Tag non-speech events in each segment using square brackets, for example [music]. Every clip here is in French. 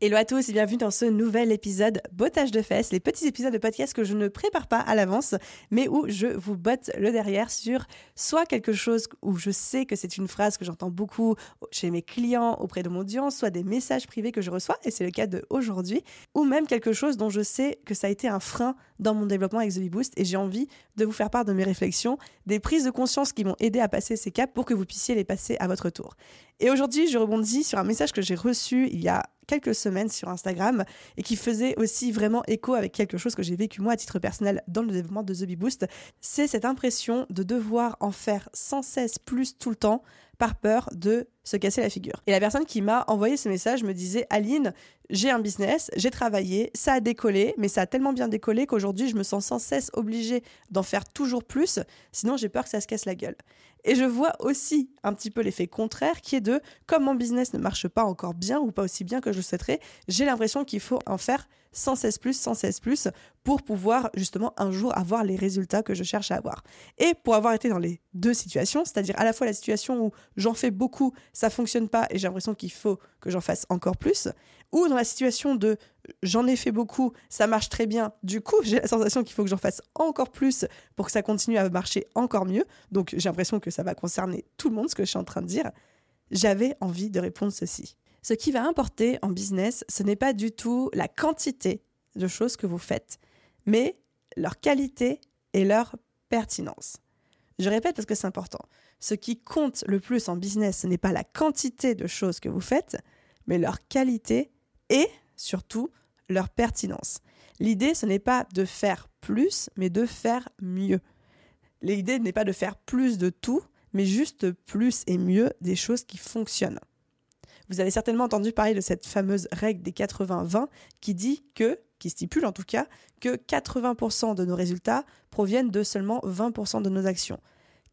Hello à tous et bienvenue dans ce nouvel épisode Bottage de fesses, les petits épisodes de podcast que je ne prépare pas à l'avance, mais où je vous botte le derrière sur soit quelque chose où je sais que c'est une phrase que j'entends beaucoup chez mes clients, auprès de mon audience, soit des messages privés que je reçois, et c'est le cas de aujourd'hui, ou même quelque chose dont je sais que ça a été un frein dans mon développement avec The Boost, et j'ai envie de vous faire part de mes réflexions, des prises de conscience qui m'ont aidé à passer ces caps pour que vous puissiez les passer à votre tour. Et aujourd'hui, je rebondis sur un message que j'ai reçu il y a quelques semaines sur Instagram et qui faisait aussi vraiment écho avec quelque chose que j'ai vécu moi à titre personnel dans le développement de The Bee Boost. C'est cette impression de devoir en faire sans cesse plus tout le temps par peur de se casser la figure. Et la personne qui m'a envoyé ce message me disait Aline, j'ai un business, j'ai travaillé, ça a décollé, mais ça a tellement bien décollé qu'aujourd'hui je me sens sans cesse obligée d'en faire toujours plus, sinon j'ai peur que ça se casse la gueule. Et je vois aussi un petit peu l'effet contraire qui est de, comme mon business ne marche pas encore bien ou pas aussi bien que je le souhaiterais, j'ai l'impression qu'il faut en faire sans cesse plus, sans cesse plus, pour pouvoir justement un jour avoir les résultats que je cherche à avoir. Et pour avoir été dans les deux situations, c'est-à-dire à la fois la situation où j'en fais beaucoup, ça fonctionne pas et j'ai l'impression qu'il faut que j'en fasse encore plus, ou dans la situation de j'en ai fait beaucoup, ça marche très bien, du coup j'ai la sensation qu'il faut que j'en fasse encore plus pour que ça continue à marcher encore mieux, donc j'ai l'impression que ça va concerner tout le monde ce que je suis en train de dire, j'avais envie de répondre ceci. Ce qui va importer en business, ce n'est pas du tout la quantité de choses que vous faites, mais leur qualité et leur pertinence. Je répète parce que c'est important. Ce qui compte le plus en business, ce n'est pas la quantité de choses que vous faites, mais leur qualité et surtout leur pertinence. L'idée, ce n'est pas de faire plus, mais de faire mieux. L'idée n'est pas de faire plus de tout, mais juste plus et mieux des choses qui fonctionnent. Vous avez certainement entendu parler de cette fameuse règle des 80-20 qui dit que, qui stipule en tout cas, que 80% de nos résultats proviennent de seulement 20% de nos actions.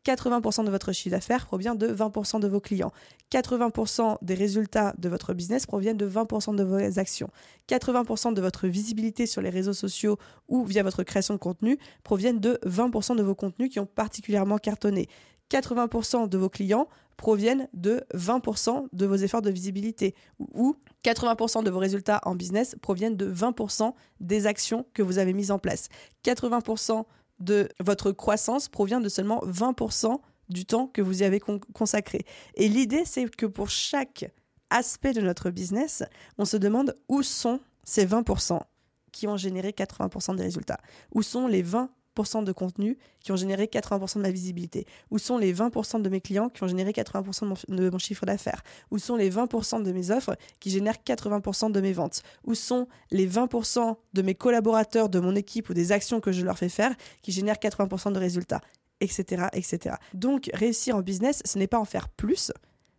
80% de votre chiffre d'affaires provient de 20% de vos clients. 80% des résultats de votre business proviennent de 20% de vos actions. 80% de votre visibilité sur les réseaux sociaux ou via votre création de contenu proviennent de 20% de vos contenus qui ont particulièrement cartonné. 80% de vos clients proviennent de 20% de vos efforts de visibilité ou 80% de vos résultats en business proviennent de 20% des actions que vous avez mises en place. 80% de votre croissance provient de seulement 20% du temps que vous y avez consacré. Et l'idée, c'est que pour chaque aspect de notre business, on se demande où sont ces 20% qui ont généré 80% des résultats. Où sont les 20 de contenu qui ont généré 80% de ma visibilité Où sont les 20% de mes clients qui ont généré 80% de mon, chiffre d'affaires? Où sont les 20% de mes offres qui génèrent 80% de mes ventes? Où sont les 20% de mes collaborateurs, de mon équipe ou des actions que je leur fais faire qui génèrent 80% de résultats? Etc. etc. Donc réussir en business, ce n'est pas en faire plus,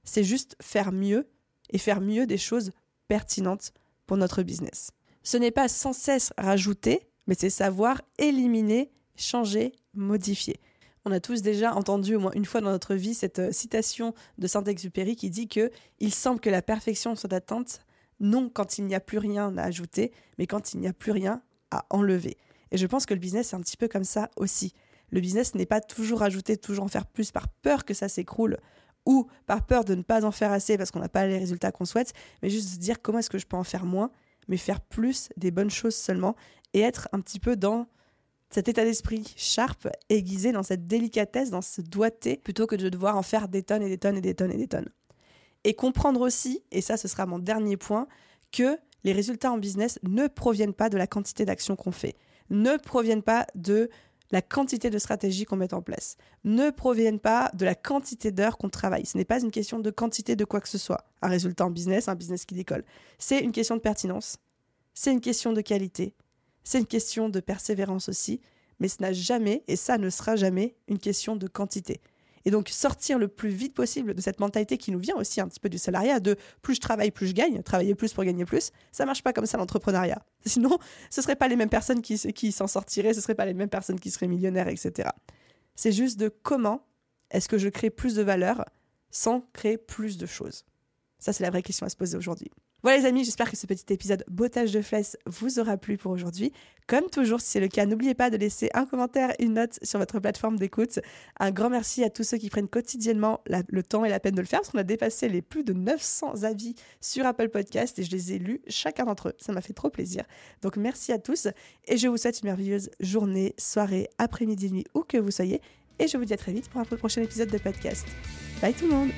c'est juste faire mieux et faire mieux des choses pertinentes pour notre business. Ce n'est pas sans cesse rajouter, mais c'est savoir éliminer changer, modifier. On a tous déjà entendu au moins une fois dans notre vie cette euh, citation de Saint-Exupéry qui dit que il semble que la perfection soit atteinte non quand il n'y a plus rien à ajouter, mais quand il n'y a plus rien à enlever. Et je pense que le business est un petit peu comme ça aussi. Le business n'est pas toujours ajouter, toujours en faire plus par peur que ça s'écroule ou par peur de ne pas en faire assez parce qu'on n'a pas les résultats qu'on souhaite, mais juste se dire comment est-ce que je peux en faire moins, mais faire plus des bonnes choses seulement et être un petit peu dans cet état d'esprit sharp, aiguisé dans cette délicatesse, dans ce doigté, plutôt que de devoir en faire des tonnes et des tonnes et des tonnes et des tonnes. Et comprendre aussi, et ça ce sera mon dernier point, que les résultats en business ne proviennent pas de la quantité d'actions qu'on fait, ne proviennent pas de la quantité de stratégies qu'on met en place, ne proviennent pas de la quantité d'heures qu'on travaille. Ce n'est pas une question de quantité de quoi que ce soit. Un résultat en business, un business qui décolle. C'est une question de pertinence, c'est une question de qualité, c'est une question de persévérance aussi, mais ce n'a jamais, et ça ne sera jamais, une question de quantité. Et donc sortir le plus vite possible de cette mentalité qui nous vient aussi un petit peu du salariat, de plus je travaille, plus je gagne, travailler plus pour gagner plus. Ça marche pas comme ça l'entrepreneuriat. [laughs] Sinon, ce seraient pas les mêmes personnes qui, qui s'en sortiraient, ce seraient pas les mêmes personnes qui seraient millionnaires, etc. C'est juste de comment est-ce que je crée plus de valeur sans créer plus de choses. Ça, c'est la vraie question à se poser aujourd'hui. Voilà les amis, j'espère que ce petit épisode bottage de fesses vous aura plu pour aujourd'hui. Comme toujours, si c'est le cas, n'oubliez pas de laisser un commentaire, une note sur votre plateforme d'écoute. Un grand merci à tous ceux qui prennent quotidiennement le temps et la peine de le faire, parce qu'on a dépassé les plus de 900 avis sur Apple Podcast et je les ai lus chacun d'entre eux. Ça m'a fait trop plaisir. Donc merci à tous et je vous souhaite une merveilleuse journée, soirée, après-midi, nuit, où que vous soyez. Et je vous dis à très vite pour un prochain épisode de podcast. Bye tout le monde